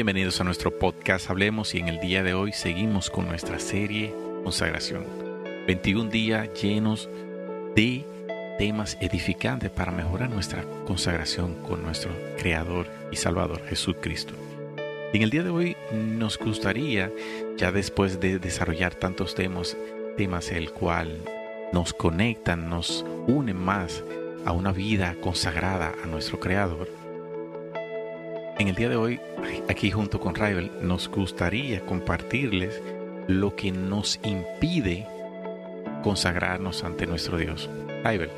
Bienvenidos a nuestro podcast Hablemos y en el día de hoy seguimos con nuestra serie Consagración. 21 días llenos de temas edificantes para mejorar nuestra consagración con nuestro Creador y Salvador Jesucristo. En el día de hoy nos gustaría, ya después de desarrollar tantos temas, temas el cual nos conectan, nos unen más a una vida consagrada a nuestro Creador, en el día de hoy, aquí junto con Raibel, nos gustaría compartirles lo que nos impide consagrarnos ante nuestro Dios. Raibel.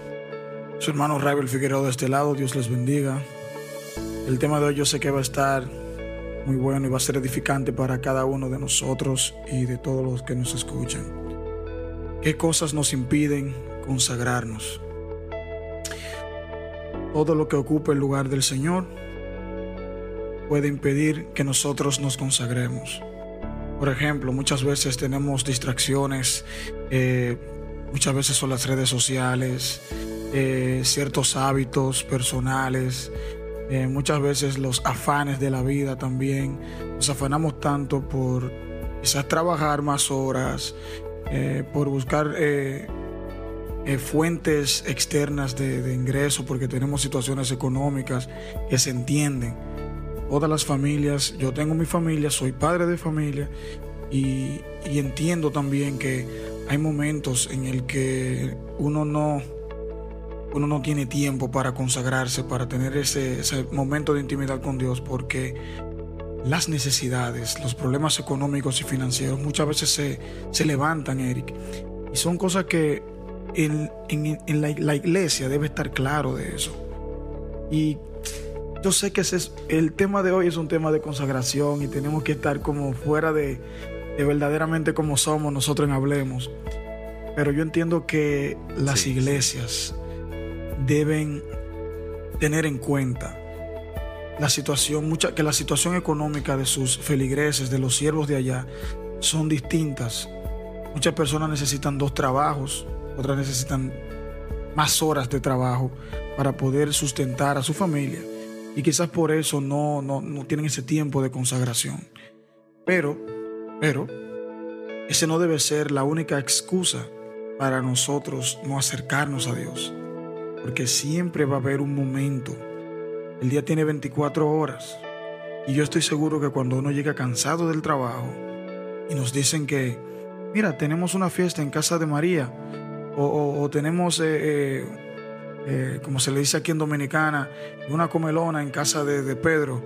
Su hermano Raibel Figueroa de este lado, Dios les bendiga. El tema de hoy yo sé que va a estar muy bueno y va a ser edificante para cada uno de nosotros y de todos los que nos escuchan. ¿Qué cosas nos impiden consagrarnos? Todo lo que ocupa el lugar del Señor puede impedir que nosotros nos consagremos. Por ejemplo, muchas veces tenemos distracciones, eh, muchas veces son las redes sociales, eh, ciertos hábitos personales, eh, muchas veces los afanes de la vida también. Nos afanamos tanto por quizás trabajar más horas, por buscar fuentes externas de, de ingreso, porque tenemos situaciones económicas que se entienden todas las familias, yo tengo mi familia, soy padre de familia y, entiendo también que hay momentos en el que uno no, uno no tiene tiempo para consagrarse, para tener ese, momento de intimidad con Dios, porque las necesidades, los problemas económicos y financieros muchas veces se, se levantan, Eric. Y son cosas que en, en, la, la, iglesia debe estar claro de eso. Y yo sé que ese es, el tema de hoy es un tema de consagración y tenemos que estar como fuera de, verdaderamente como somos nosotros en Hablemos. Pero yo entiendo que las iglesias deben tener en cuenta la situación, mucha, que la situación económica de sus feligreses, de los siervos de allá, son distintas. Muchas personas necesitan dos trabajos, otras necesitan más horas de trabajo para poder sustentar a su familia y quizás por eso no, no, tienen ese tiempo de consagración. Pero, pero, ese no debe ser la única excusa para nosotros no acercarnos a Dios. Porque siempre va a haber un momento. El día tiene 24 horas. Y yo estoy seguro que cuando uno llega cansado del trabajo y nos dicen que, mira, tenemos una fiesta en casa de María o, tenemos eh, eh, eh, como se le dice aquí en Dominicana, una comelona en casa de, Pedro,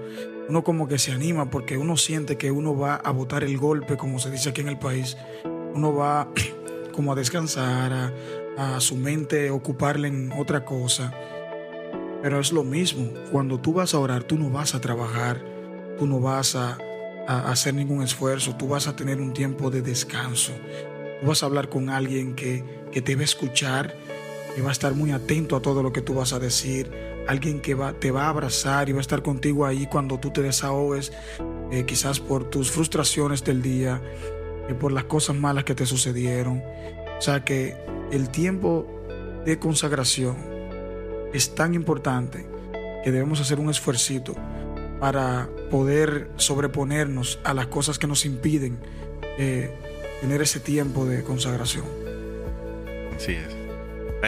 uno como que se anima porque uno siente que uno va a botar el golpe, como se dice aquí en el país. Uno va como a descansar, a, su mente ocuparle en otra cosa. Pero es lo mismo, cuando tú vas a orar, tú no vas a trabajar, tú no vas a, hacer ningún esfuerzo, tú vas a tener un tiempo de descanso. Tú vas a hablar con alguien que, que te va a escuchar y va a estar muy atento a todo lo que tú vas a decir, alguien que va, te va a abrazar y va a estar contigo ahí cuando tú te desahogues, eh, quizás por tus frustraciones del día, eh, por las cosas malas que te sucedieron. O sea que el tiempo de consagración es tan importante que debemos hacer un esfuerzo para poder sobreponernos a las cosas que nos impiden eh, tener ese tiempo de consagración. Así es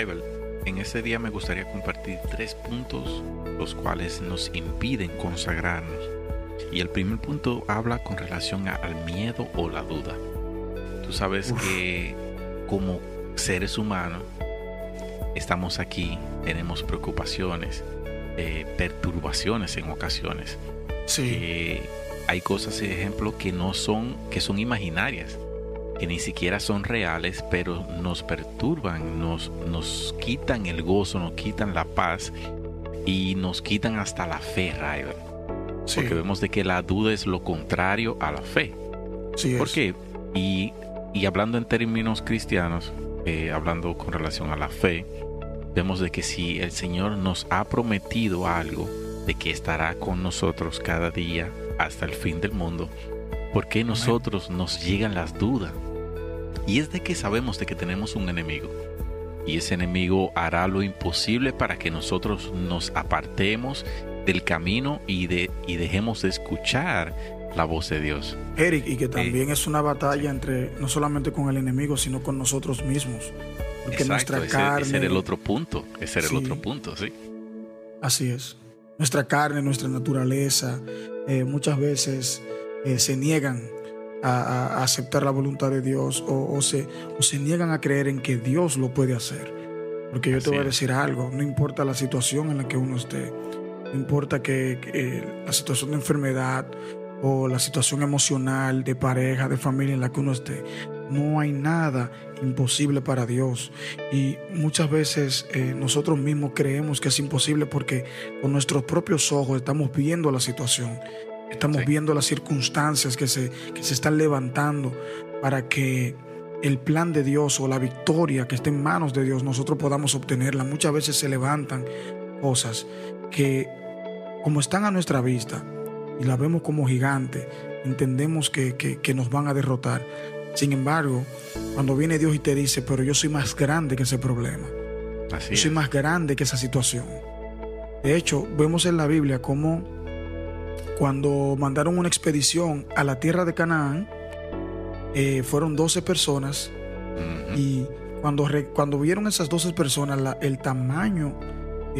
en este día me gustaría compartir tres puntos los cuales nos impiden consagrarnos. Y el primer punto habla con relación al miedo o la duda. Tú sabes que como seres humanos estamos aquí, tenemos preocupaciones, eh, perturbaciones en ocasiones. Sí. Eh, hay cosas, por ejemplo, que no son, que son imaginarias que ni siquiera son reales, pero nos perturban, nos, nos quitan el gozo, nos quitan la paz y nos quitan hasta la fe, Raven. Porque vemos de que la duda es lo contrario a la fe. Sí ¿Por qué? Y, hablando en términos cristianos, eh, hablando con relación a la fe, vemos de que si el Señor nos ha prometido algo, de que estará con nosotros cada día hasta el fin del mundo, ¿por qué nosotros nos llegan las dudas? Y es de que sabemos de que tenemos un enemigo. Y ese enemigo hará lo imposible para que nosotros nos apartemos del camino y, de, y dejemos de escuchar la voz de Dios. Eric, y que también es una batalla entre no solamente con el enemigo, sino con nosotros mismos. Porque nuestra carne. Ese era el otro punto. Ese era el otro punto, sí. Así es. Nuestra carne, nuestra naturaleza, eh, muchas veces eh, se niegan a, aceptar la voluntad de Dios o, se, o se niegan a creer en que Dios lo puede hacer. Porque yo te voy a decir algo, no importa la situación en la que uno esté, no importa que, la situación de enfermedad o la situación emocional de pareja, de familia en la que uno esté, no hay nada imposible para Dios. Y muchas veces eh, nosotros mismos creemos que es imposible porque con nuestros propios ojos estamos viendo la situación, estamos viendo las circunstancias que se, que se están levantando para que el plan de Dios o la victoria que esté en manos de Dios nosotros podamos obtenerla. Muchas veces se levantan cosas que como están a nuestra vista y la vemos como gigante, entendemos que, que, nos van a derrotar. Sin embargo, cuando viene Dios y te dice, pero yo soy más grande que ese problema, yo soy más grande que esa situación. De hecho, vemos en la Biblia cómo cuando mandaron una expedición a la tierra de Canaán, eh, fueron 12 personas y cuando, cuando vieron esas 12 personas el tamaño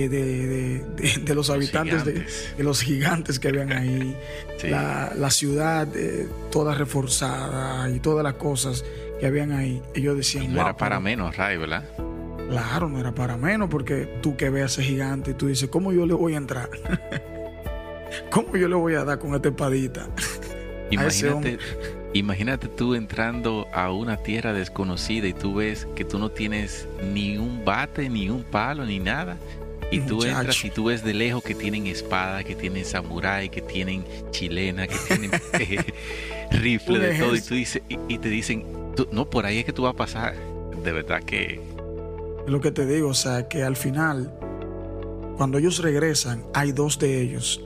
de, los habitantes, de, los gigantes que habían ahí, la, ciudad eh, toda reforzada y todas las cosas que habían ahí. Ellos decían... no era para menos, Ray, ¿verdad? Claro, no era para menos, porque tú que ves a ese gigante y tú dices, ¿cómo yo le voy a entrar? ¿Cómo yo le voy a dar con esta espadita? Imagínate, imagínate tú entrando a una tierra desconocida y tú ves que tú no tienes ni un bate, ni un palo, ni nada. Y tú entras y tú ves de lejos que tienen espada, que tienen samurái, que tienen chilena, que tienen eh, rifle, de todo. Y, tú dices, y, te dicen, no, por ahí es que tú vas a pasar. De verdad que... Lo que te digo, o sea, que al final, cuando ellos regresan, hay dos de ellos.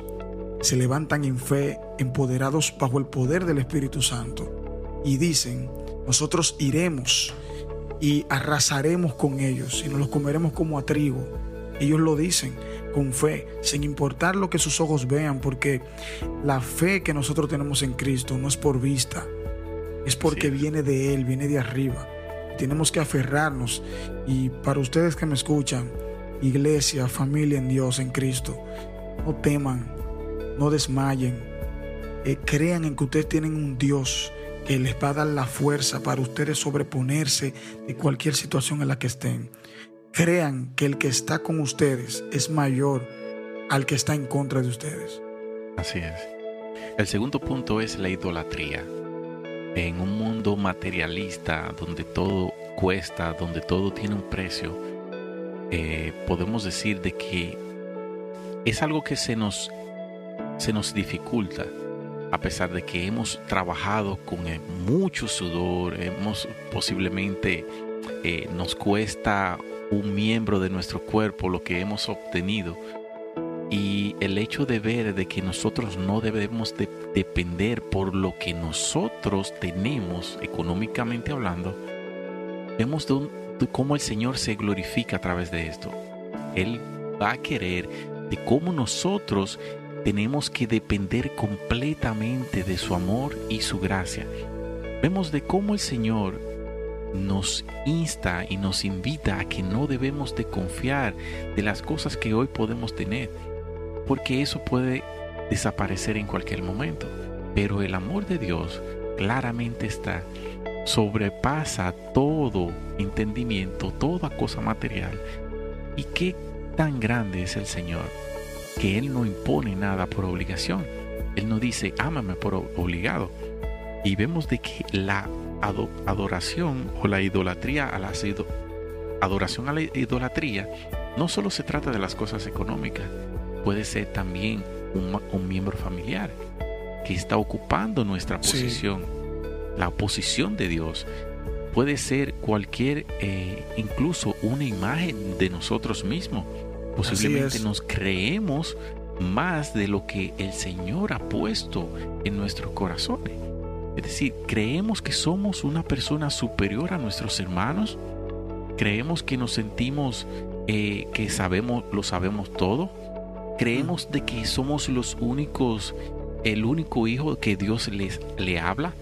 Se levantan en fe, empoderados bajo el poder del Espíritu Santo. Y dicen, nosotros iremos y arrasaremos con ellos y nos los comeremos como a trigo ellos lo dicen con fe, sin importar lo que sus ojos vean, porque la fe que nosotros tenemos en Cristo no es por vista, es porque viene de Él, viene de arriba. Tenemos que aferrarnos. Y para ustedes que me escuchan, iglesia, familia en Dios, en Cristo, no teman, no desmayen, eh, crean en que ustedes tienen un Dios que les va a dar la fuerza para ustedes sobreponerse de cualquier situación en la que estén crean que el que está con ustedes es mayor al que está en contra de ustedes. Así es. El segundo punto es la idolatría. En un mundo materialista donde todo cuesta, donde todo tiene un precio, eh, podemos decir de que es algo que se nos, se nos dificulta, a pesar de que hemos trabajado con mucho sudor, hemos posiblemente eh, nos cuesta un miembro de nuestro cuerpo lo que hemos obtenido y el hecho de ver de que nosotros no debemos de depender por lo que nosotros tenemos económicamente hablando, vemos cómo el Señor se glorifica a través de esto. Él va a querer de cómo nosotros tenemos que depender completamente de su amor y su gracia. Vemos de cómo el Señor nos insta y nos invita a que no debemos de confiar de las cosas que hoy podemos tener, porque eso puede desaparecer en cualquier momento. Pero el amor de Dios claramente está, sobrepasa todo entendimiento, toda cosa material. ¿Y qué tan grande es el Señor? Que Él no impone nada por obligación. Él no dice, ámame por obligado. Y vemos de que la adoración o la idolatría a la adoración a la idolatría no solo se trata de las cosas económicas, puede ser también un, miembro familiar que está ocupando nuestra posición, la posición de Dios. Puede ser cualquier, eh, incluso una imagen de nosotros mismos. Posiblemente nos creemos más de lo que el Señor ha puesto en nuestros corazones. Es decir, creemos que somos una persona superior a nuestros hermanos. Creemos que nos sentimos eh, que sabemos, lo sabemos todo. Creemos de que somos los únicos el único hijo que Dios les, le habla.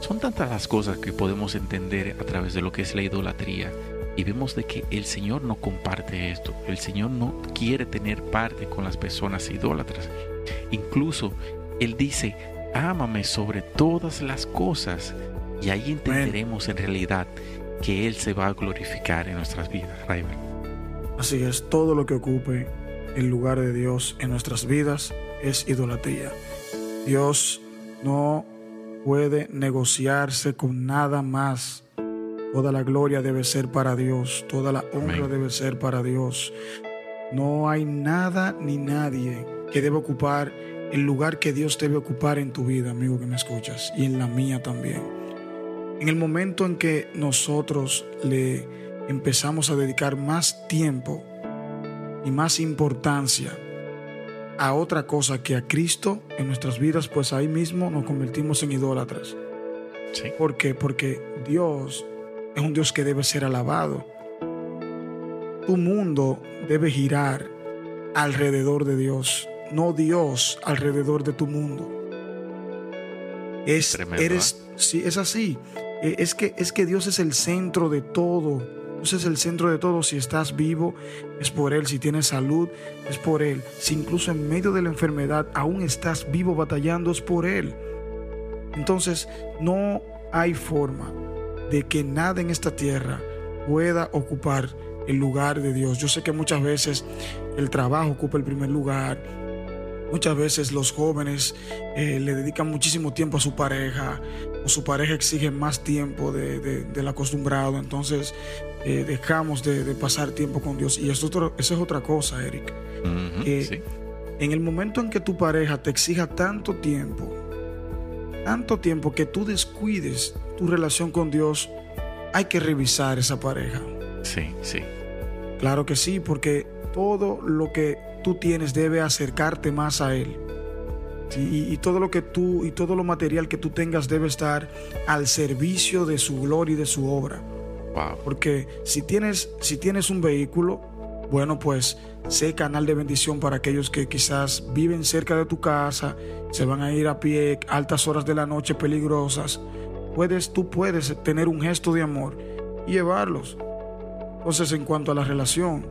Son tantas las cosas que podemos entender a través de lo que es la idolatría y vemos de que el Señor no comparte esto. El Señor no quiere tener parte con las personas idólatras. Incluso Él dice, ámame sobre todas las cosas. Y ahí entenderemos en realidad que Él se va a glorificar en nuestras vidas. Así es, todo lo que ocupe el lugar de Dios en nuestras vidas es idolatría. Dios no puede negociarse con nada más. Toda la gloria debe ser para Dios, toda la honra debe ser para Dios. No hay nada ni nadie que debe ocupar el lugar que Dios debe ocupar en tu vida, amigo que me escuchas, y en la mía también. En el momento en que nosotros le empezamos a dedicar más tiempo y más importancia a otra cosa que a Cristo en nuestras vidas, pues ahí mismo nos convertimos en idólatras. Sí. ¿Por qué? Porque Dios es un Dios que debe ser alabado. Tu mundo debe girar alrededor de Dios, no Dios alrededor de tu mundo. Es, Tremendo, eres, sí, es así. Eh, Es que, es que Dios es el centro de todo. Dios es el centro de todo. Si estás vivo, es por Él. Si tienes salud, es por Él. Si incluso en medio de la enfermedad aún estás vivo batallando, es por Él. Entonces, no hay forma de que nada en esta tierra pueda ocupar el lugar de Dios. Yo sé que muchas veces el trabajo ocupa el primer lugar. Muchas veces los jóvenes eh, le dedican muchísimo tiempo a su pareja o su pareja exige más tiempo de, de- del acostumbrado. Entonces eh, dejamos de, de pasar tiempo con Dios. Y eso, otro- eso es otra cosa, Eric. Eh, sí. En el momento en que tu pareja te exija tanto tiempo, tanto tiempo que tú descuides tu relación con Dios, hay que revisar esa pareja. Sí, sí. Claro que sí, porque todo lo que tú tienes debe acercarte más a Él. Y todo lo que tú y todo lo material que tú tengas debe estar al servicio de su gloria y de su obra. Wow. Porque si tienes, si tienes un vehículo, bueno, pues sé canal de bendición para aquellos que quizás viven cerca de tu casa, se van a ir a pie altas horas de la noche peligrosas. Puedes, tú puedes tener un gesto de amor y llevarlos. Entonces, en cuanto a la relación,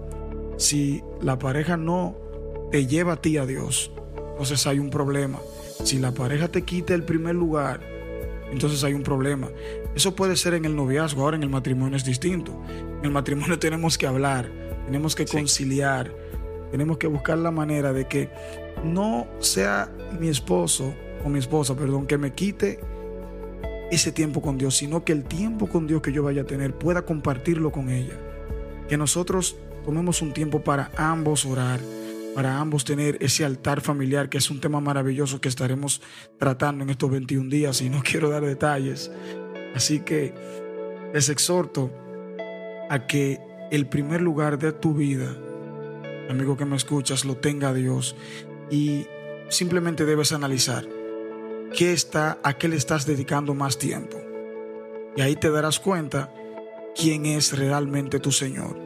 si la pareja no te lleva a ti a Dios, entonces hay un problema. Si la pareja te quita el primer lugar, entonces hay un problema. Eso puede ser en el noviazgo, ahora en el matrimonio es distinto. En el matrimonio tenemos que hablar, tenemos que Sí. conciliar, tenemos que buscar la manera de que no sea mi esposo o mi esposa, perdón, que me quite ese tiempo con Dios, sino que el tiempo con Dios que yo vaya a tener pueda compartirlo con ella. Que nosotros tomemos un tiempo para ambos orar, para ambos tener ese altar familiar, que es un tema maravilloso que estaremos tratando en estos 21 días y no quiero dar detalles. Así que les exhorto a que el primer lugar de tu vida, amigo que me escuchas, lo tenga Dios y simplemente debes analizar qué está, a qué le estás dedicando más tiempo. Y ahí te darás cuenta quién es realmente tu Señor.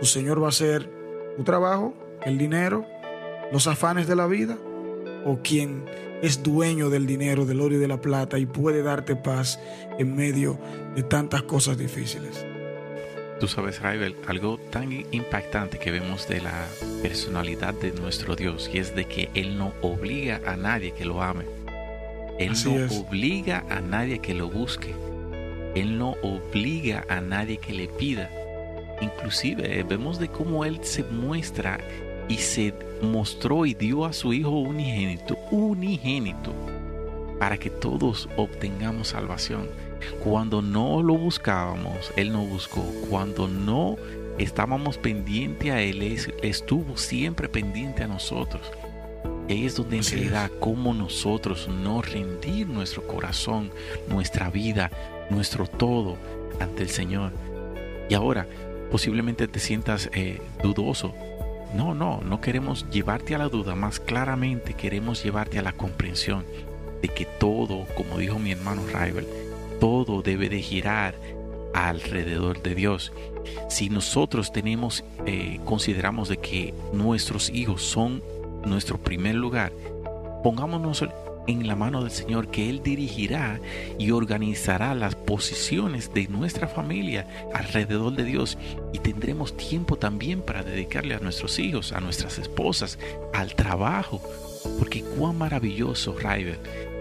Tu Señor va a ser tu trabajo, el dinero, los afanes de la vida, o quien es dueño del dinero, del oro y de la plata y puede darte paz en medio de tantas cosas difíciles. Tú sabes, Raibel, algo tan impactante que vemos de la personalidad de nuestro Dios y es de que Él no obliga a nadie que lo ame. Él Así no es. obliga a nadie que lo busque. Él no obliga a nadie que le pida. Inclusive eh, vemos de cómo Él se muestra y se mostró y dio a su Hijo unigénito, unigénito, para que todos obtengamos salvación. Cuando no lo buscábamos, Él no buscó. Cuando no estábamos pendiente a Él, Él estuvo siempre pendiente a nosotros. Y ahí es donde en realidad cómo nosotros no rendir nuestro corazón, nuestra vida, nuestro todo ante el Señor. Y ahora posiblemente te sientas eh, dudoso. No, no, no queremos llevarte a la duda, más claramente queremos llevarte a la comprensión de que todo, como dijo mi hermano Raibel, todo debe de girar alrededor de Dios. Si nosotros tenemos, eh, consideramos de que nuestros hijos son nuestro primer lugar, Pongámonos en la mano del Señor que Él dirigirá y organizará las posiciones de nuestra familia alrededor de Dios y tendremos tiempo también para dedicarle a nuestros hijos, a nuestras esposas, al trabajo. Porque cuán maravilloso, Raiver,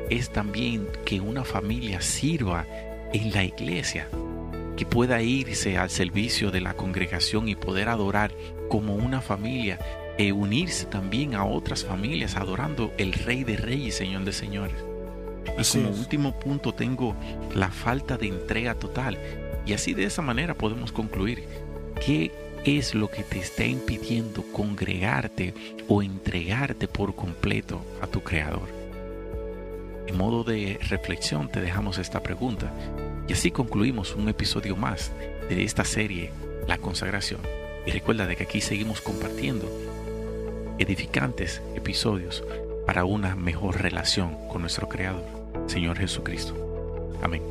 es también que una familia sirva en la iglesia, que pueda irse al servicio de la congregación y poder adorar como una familia e unirse también a otras familias adorando el Rey de Reyes Señor de Señores. Y como último punto tengo la falta de entrega total. Y así de esa manera podemos concluir qué es lo que te está impidiendo congregarte o entregarte por completo a tu Creador. En modo de reflexión te dejamos esta pregunta y así concluimos un episodio más de esta serie, La consagración. Y recuerda de que aquí seguimos compartiendo edificantes episodios para una mejor relación con nuestro Creador, Señor Jesucristo. Amén.